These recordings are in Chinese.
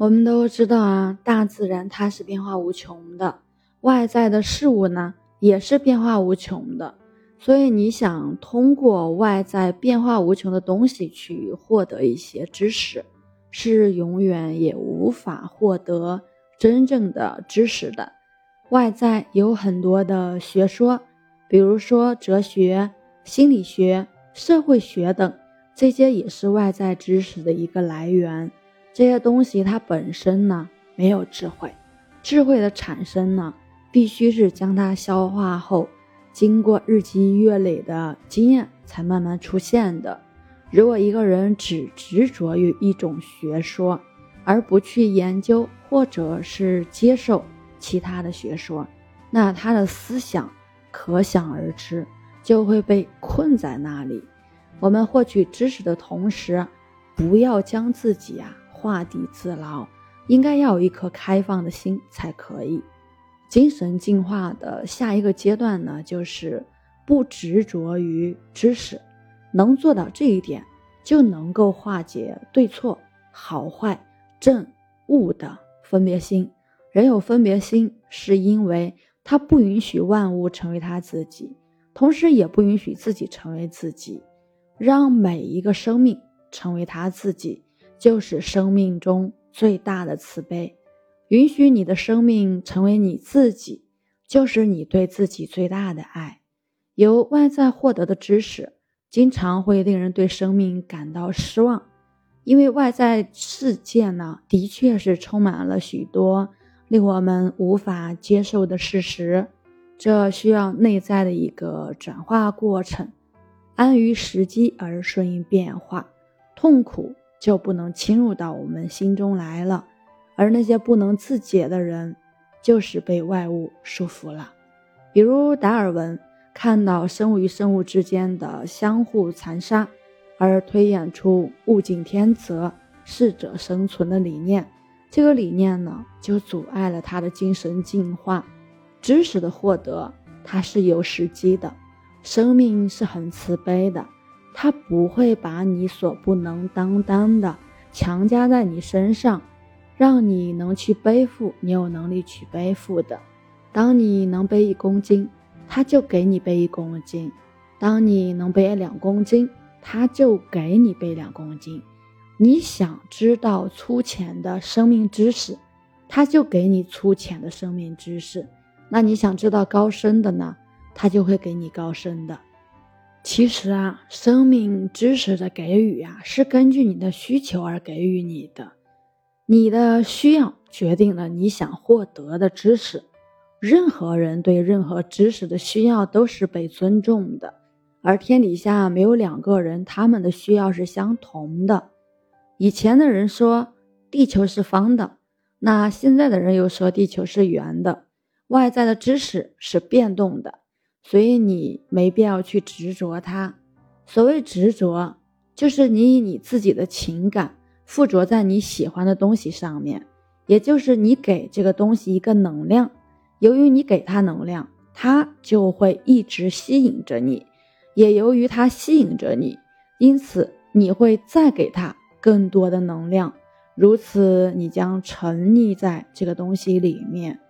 我们都知道啊，大自然它是变化无穷的，外在的事物呢也是变化无穷的。所以你想通过外在变化无穷的东西去获得一些知识，是永远也无法获得真正的知识的。外在有很多的学说，比如说哲学、心理学、社会学等，这些也是外在知识的一个来源。这些东西它本身呢没有智慧，智慧的产生呢必须是将它消化后，经过日积月累的经验才慢慢出现的。如果一个人只执着于一种学说，而不去研究或者是接受其他的学说，那他的思想可想而知就会被困在那里。我们获取知识的同时，不要将自己啊。画地自牢，应该要有一颗开放的心才可以。精神进化的下一个阶段呢，就是不执着于知识。能做到这一点，就能够化解对错、好坏、正误的分别心。人有分别心，是因为他不允许万物成为他自己，同时也不允许自己成为自己，让每一个生命成为他自己。就是生命中最大的慈悲，允许你的生命成为你自己，就是你对自己最大的爱。由外在获得的知识，经常会令人对生命感到失望，因为外在世界呢，的确是充满了许多令我们无法接受的事实，这需要内在的一个转化过程，安于时机而顺应变化，痛苦。就不能侵入到我们心中来了，而那些不能自解的人，就是被外物束缚了。比如达尔文看到生物与生物之间的相互残杀，而推演出物竞天择、适者生存的理念。这个理念呢，就阻碍了他的精神进化。知识的获得，它是有时机的。生命是很慈悲的。他不会把你所不能担当的强加在你身上，让你能去背负你有能力去背负的。当你能背一公斤，他就给你背一公斤；当你能背两公斤，他就给你背两公斤。你想知道粗浅的生命知识，他就给你粗浅的生命知识；那你想知道高深的呢，他就会给你高深的。其实啊，生命知识的给予啊，是根据你的需求而给予你的。你的需要决定了你想获得的知识。任何人对任何知识的需要都是被尊重的，而天底下没有两个人他们的需要是相同的。以前的人说地球是方的，那现在的人又说地球是圆的。外在的知识是变动的。所以你没必要去执着它。所谓执着，就是你以你自己的情感附着在你喜欢的东西上面，也就是你给这个东西一个能量。由于你给它能量，它就会一直吸引着你；也由于它吸引着你，因此你会再给它更多的能量。如此，你将沉溺在这个东西里面。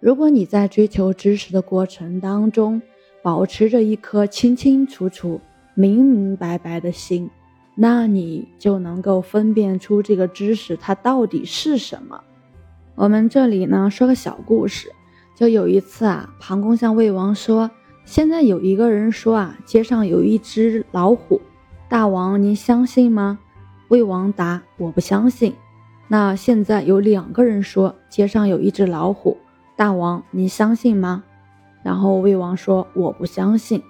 如果你在追求知识的过程当中，保持着一颗清清楚楚、明明白白的心，那你就能够分辨出这个知识它到底是什么。我们这里呢说个小故事，就有一次啊，庞公向魏王说：“现在有一个人说啊，街上有一只老虎，大王您相信吗？”魏王答：“我不相信。”那现在有两个人说街上有一只老虎，大王您相信吗？然后魏王说：“我不相信。”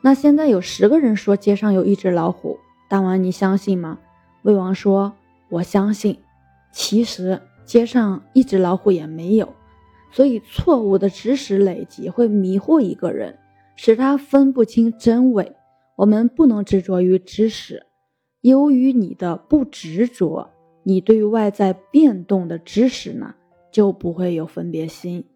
那现在有十个人说街上有一只老虎，大王你相信吗？魏王说：“我相信。”其实街上一只老虎也没有，所以错误的知识累积会迷惑一个人，使他分不清真伪。我们不能执着于知识，由于你的不执着，你对外在变动的知识呢就不会有分别心。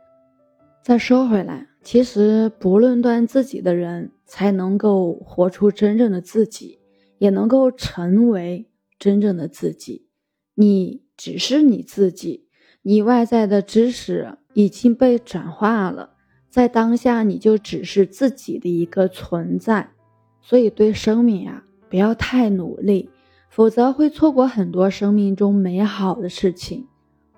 再说回来。其实，不论断自己的人，才能够活出真正的自己，也能够成为真正的自己。你只是你自己，你外在的知识已经被转化了，在当下你就只是自己的一个存在。所以对生命啊，不要太努力，否则会错过很多生命中美好的事情。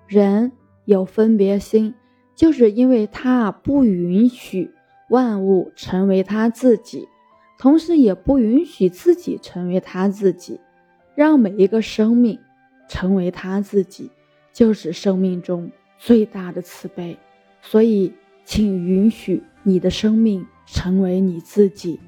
人有分别心，就是因为他不允许万物成为他自己，同时也不允许自己成为他自己。让每一个生命成为他自己，就是生命中最大的慈悲。所以，请允许你的生命成为你自己，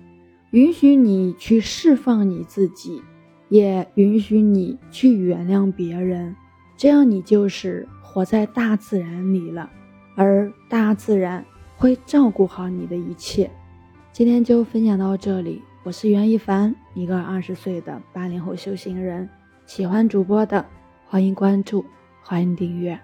允许你去释放你自己，也允许你去原谅别人。这样，你就是活在大自然里了，而大自然会照顾好你的一切。今天就分享到这里。我是袁一凡，一个二十岁的八零后修行人。喜欢主播的，欢迎关注，欢迎订阅。